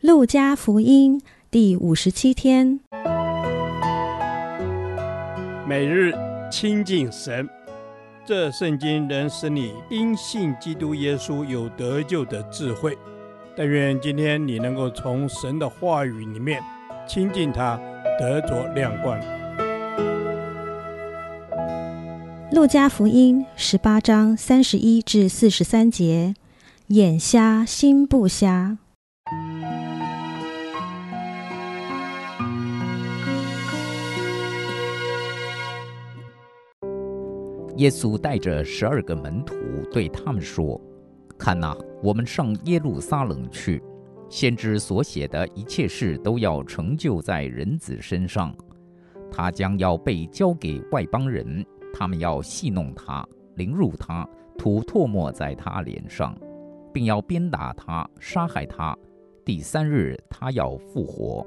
路加福音第五十七天，每日亲近神，这圣经能使你因信基督耶稣有得救的智慧。但愿今天你能够从神的话语里面亲近他，得着亮光。路加福音十八章三十一至四十三节，眼瞎心不瞎。耶稣带着十二个门徒对他们说：“看哪，我们上耶路撒冷去，先知所写的一切事都要成就在人子身上。他将要被交给外邦人，他们要戏弄他，凌辱他，吐唾沫在他脸上，并要鞭打他，杀害他。第三日，他要复活。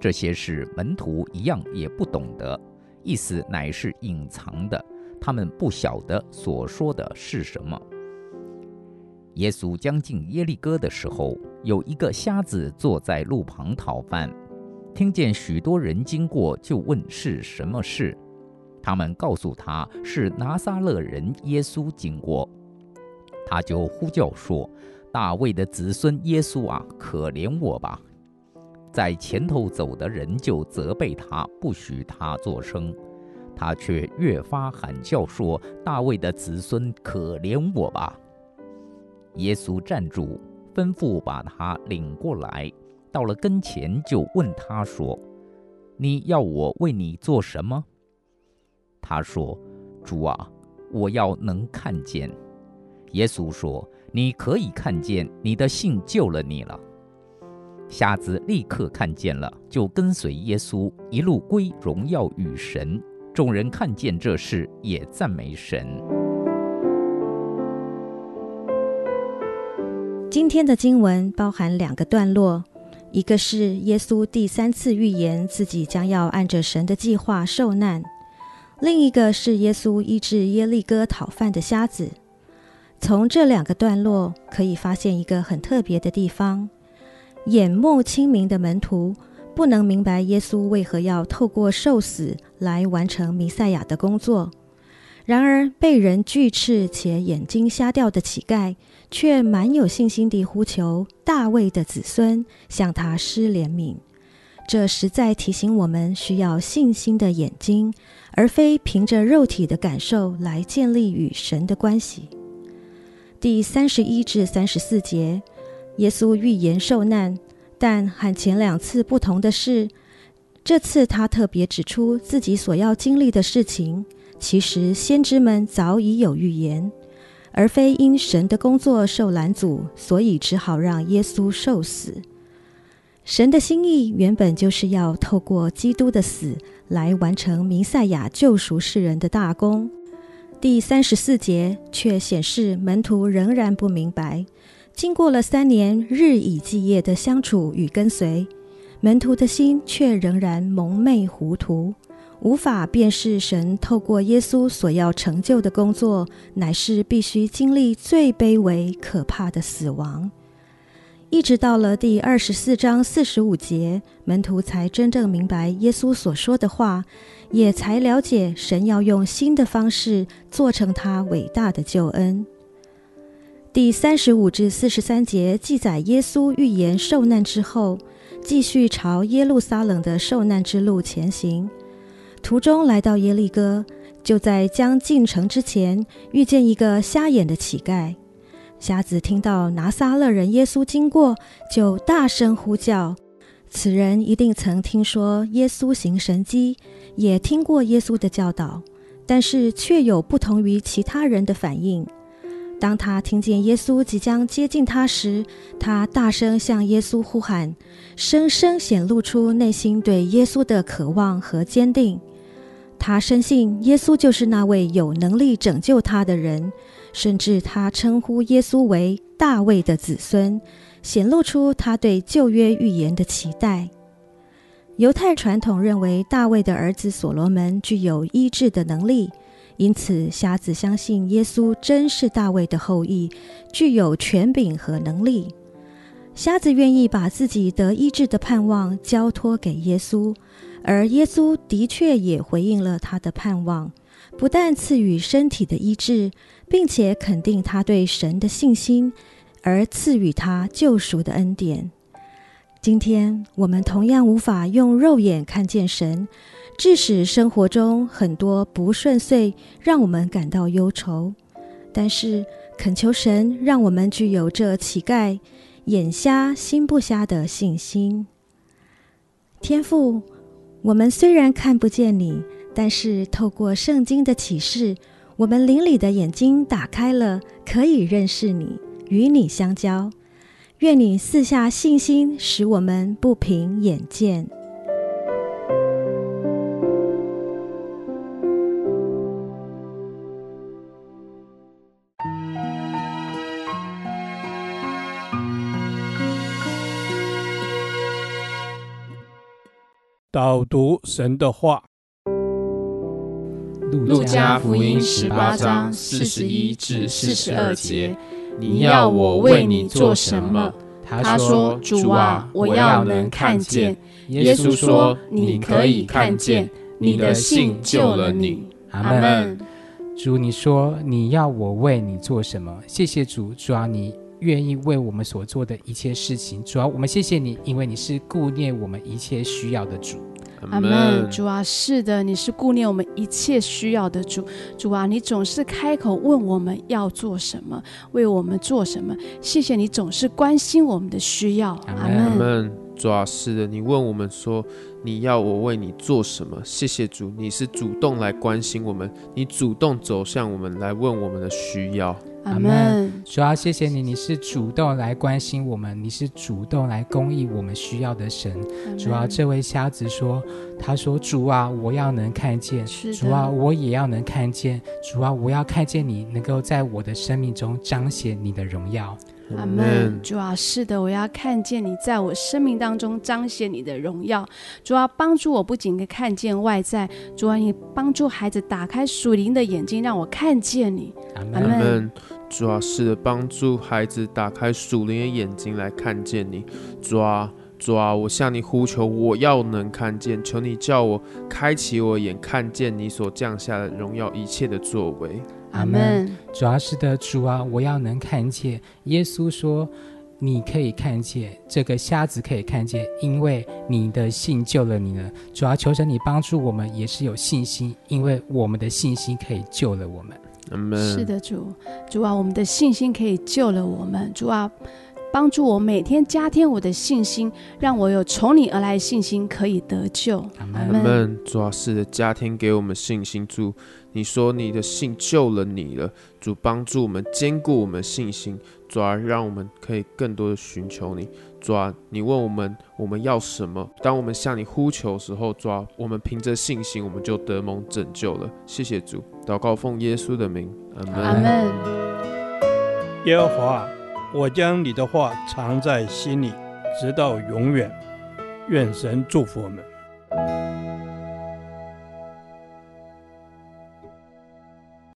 这些事门徒一样也不懂得，意思乃是隐藏的。”他们不晓得所说的是什么。耶稣将近耶利哥的时候，有一个瞎子坐在路旁讨饭，听见许多人经过，就问是什么事。他们告诉他是拿撒勒人耶稣经过，他就呼叫说：“大卫的子孙耶稣啊，可怜我吧！”在前头走的人就责备他，不许他作声。他却越发喊叫说：“大卫的子孙，可怜我吧！”耶稣站住，吩咐把他领过来，到了跟前就问他说：“你要我为你做什么？”他说：“主啊，我要能看见。”耶稣说：“你可以看见，你的信救了你了。”瞎子立刻看见了，就跟随耶稣，一路归荣耀与神。众人看见这事，也赞美神。今天的经文包含两个段落，一个是耶稣第三次预言自己将要按着神的计划受难，另一个是耶稣医治耶利哥讨饭的瞎子。从这两个段落可以发现一个很特别的地方：眼目清明的门徒。不能明白耶稣为何要透过受死来完成弥赛亚的工作，然而被人拒斥且眼睛瞎掉的乞丐，却蛮有信心地呼求大卫的子孙向他施怜悯。这实在提醒我们需要信心的眼睛，而非凭着肉体的感受来建立与神的关系。第三十一至三十四节，耶稣预言受难。但和前两次不同的是，这次他特别指出自己所要经历的事情，其实先知们早已有预言，而非因神的工作受拦阻，所以只好让耶稣受死。神的心意原本就是要透过基督的死来完成弥赛亚救赎世人的大功。第三十四节却显示门徒仍然不明白。经过了三年日以继夜的相处与跟随，门徒的心却仍然蒙昧糊涂，无法辨识神透过耶稣所要成就的工作，乃是必须经历最卑微可怕的死亡。一直到了第二十四章四十五节，门徒才真正明白耶稣所说的话，也才了解神要用新的方式做成他伟大的救恩。第三十五至四十三节记载耶稣预言受难之后，继续朝耶路撒冷的受难之路前行。途中来到耶利哥，就在将进城之前，遇见一个瞎眼的乞丐。瞎子听到拿撒勒人耶稣经过，就大声呼叫。此人一定曾听说耶稣行神迹，也听过耶稣的教导，但是却有不同于其他人的反应。当他听见耶稣即将接近他时，他大声向耶稣呼喊，深深显露出内心对耶稣的渴望和坚定。他深信耶稣就是那位有能力拯救他的人，甚至他称呼耶稣为大卫的子孙，显露出他对旧约预言的期待。犹太传统认为大卫的儿子所罗门具有医治的能力。因此，瞎子相信耶稣真是大卫的后裔，具有权柄和能力。瞎子愿意把自己得医治的盼望交托给耶稣，而耶稣的确也回应了他的盼望，不但赐予身体的医治，并且肯定他对神的信心，而赐予他救赎的恩典。今天我们同样无法用肉眼看见神，致使生活中很多不顺遂，让我们感到忧愁。但是恳求神，让我们具有这乞丐。眼瞎心不瞎的信心，天父，我们虽然看不见你，但是透过圣经的启示，我们灵里的眼睛打开了，可以认识你，与你相交。愿你赐下信心，使我们不凭眼见。导读神的话，《路加福音》十八章四十一至四十二节：你要我为你做什么？他说：主啊，我要能看见。耶稣说：你可以看见，你的信救了你。阿门。主，你说你要我为你做什么？谢谢主，主啊，你。愿意为我们所做的一切事情，主要，我们谢谢你，因为你是顾念我们一切需要的主。阿门。主啊，是的，你是顾念我们一切需要的主。主啊，你总是开口问我们要做什么，为我们做什么。谢谢你总是关心我们的需要。阿门。阿门。主啊，是的，你问我们说你要我为你做什么？谢谢主，你是主动来关心我们，你主动走向我们来问我们的需要。阿门。主要，谢谢你，你是主动来关心我们，你是主动来供应我们需要的神。主要，这位瞎子说：“他说，主啊，我要能看见。主啊，我也要能看见。主啊，我要看见你能够在我的生命中彰显你的荣耀。”阿门。主啊，是的，我要看见你在我生命当中彰显你的荣耀。主啊，帮助我不仅可以看见外在，主啊，你帮助孩子打开属灵的眼睛，让我看见你。阿门。主啊，是的，帮助孩子打开属灵的眼睛来看见你。主啊，主啊，我向你呼求，我要能看见，求你叫我开启我眼，看见你所降下的荣耀一切的作为。阿门。主啊，是的，主啊，我要能看见。耶稣说：“你可以看见，这个瞎子可以看见，因为你的信救了你了。”主要，求神你帮助我们，也是有信心，因为我们的信心可以救了我们。是的，主，主啊，我们的信心可以救了我们。主啊，帮助我每天加添我的信心，让我有从你而来的信心可以得救。阿门。主啊，是的，加添给我们信心。主，你说你的信救了你了。主，帮助我们坚固我们信心。主啊，让我们可以更多的寻求你。主啊，你问我们我们要什么？当我们向你呼求的时候，主啊，我们凭着信心，我们就得蒙拯救了。谢谢主，祷告奉耶稣的名，阿门。阿门。耶和华，我将你的话藏在心里，直到永远。愿神祝福我们。